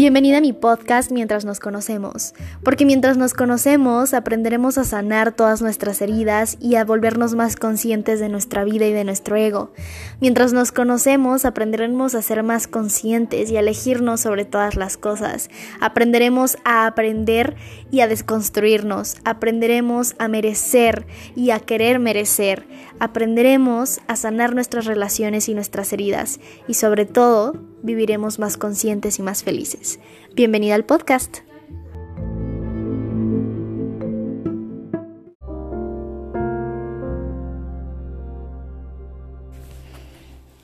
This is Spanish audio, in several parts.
Bienvenida a mi podcast Mientras nos conocemos, porque mientras nos conocemos aprenderemos a sanar todas nuestras heridas y a volvernos más conscientes de nuestra vida y de nuestro ego. Mientras nos conocemos aprenderemos a ser más conscientes y a elegirnos sobre todas las cosas. Aprenderemos a aprender y a desconstruirnos. Aprenderemos a merecer y a querer merecer. Aprenderemos a sanar nuestras relaciones y nuestras heridas y sobre todo viviremos más conscientes y más felices. Bienvenida al podcast.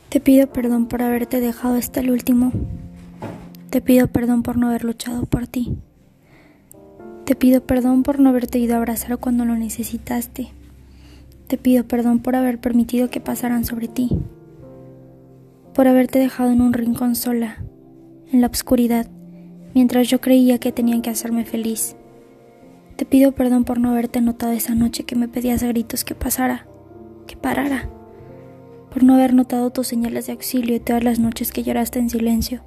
Te pido perdón por haberte dejado hasta el último. Te pido perdón por no haber luchado por ti. Te pido perdón por no haberte ido a abrazar cuando lo necesitaste. Te pido perdón por haber permitido que pasaran sobre ti por haberte dejado en un rincón sola, en la oscuridad, mientras yo creía que tenían que hacerme feliz. Te pido perdón por no haberte notado esa noche que me pedías a gritos que pasara, que parara, por no haber notado tus señales de auxilio y todas las noches que lloraste en silencio,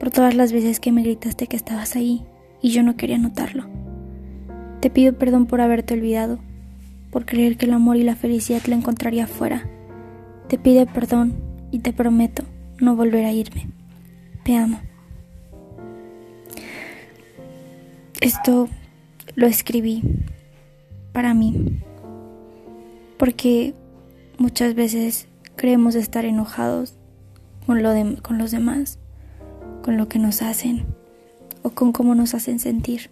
por todas las veces que me gritaste que estabas ahí y yo no quería notarlo. Te pido perdón por haberte olvidado, por creer que el amor y la felicidad la encontraría afuera. Te pido perdón y te prometo no volver a irme. Te amo. Esto lo escribí para mí, porque muchas veces creemos estar enojados con, lo de, con los demás, con lo que nos hacen o con cómo nos hacen sentir.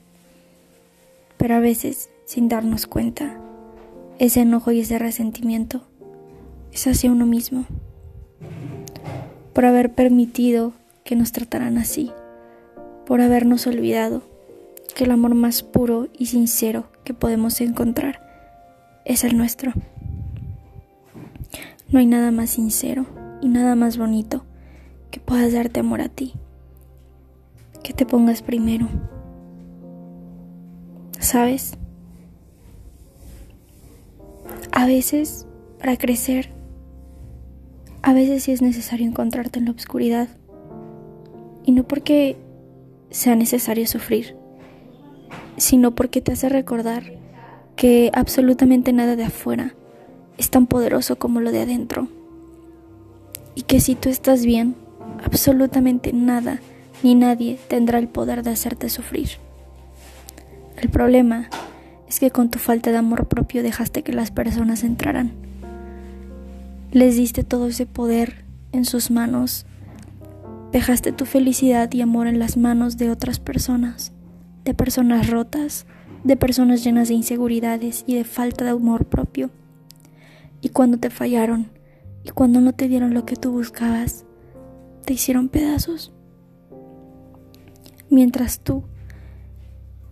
Pero a veces, sin darnos cuenta, ese enojo y ese resentimiento es hacia uno mismo por haber permitido que nos trataran así, por habernos olvidado que el amor más puro y sincero que podemos encontrar es el nuestro. No hay nada más sincero y nada más bonito que puedas darte amor a ti, que te pongas primero. ¿Sabes? A veces, para crecer, a veces sí es necesario encontrarte en la oscuridad. Y no porque sea necesario sufrir, sino porque te hace recordar que absolutamente nada de afuera es tan poderoso como lo de adentro. Y que si tú estás bien, absolutamente nada ni nadie tendrá el poder de hacerte sufrir. El problema es que con tu falta de amor propio dejaste que las personas entraran les diste todo ese poder en sus manos. Dejaste tu felicidad y amor en las manos de otras personas, de personas rotas, de personas llenas de inseguridades y de falta de amor propio. Y cuando te fallaron y cuando no te dieron lo que tú buscabas, te hicieron pedazos. Mientras tú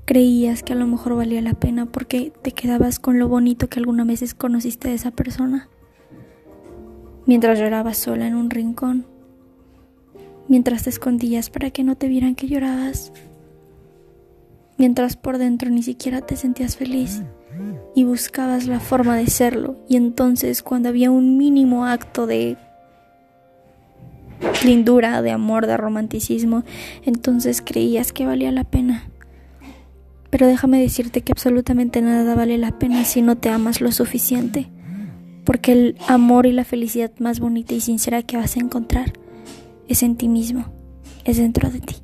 creías que a lo mejor valía la pena porque te quedabas con lo bonito que alguna vez conociste de esa persona mientras llorabas sola en un rincón, mientras te escondías para que no te vieran que llorabas, mientras por dentro ni siquiera te sentías feliz y buscabas la forma de serlo y entonces cuando había un mínimo acto de lindura, de amor, de romanticismo, entonces creías que valía la pena. Pero déjame decirte que absolutamente nada vale la pena si no te amas lo suficiente porque el amor y la felicidad más bonita y sincera que vas a encontrar es en ti mismo, es dentro de ti.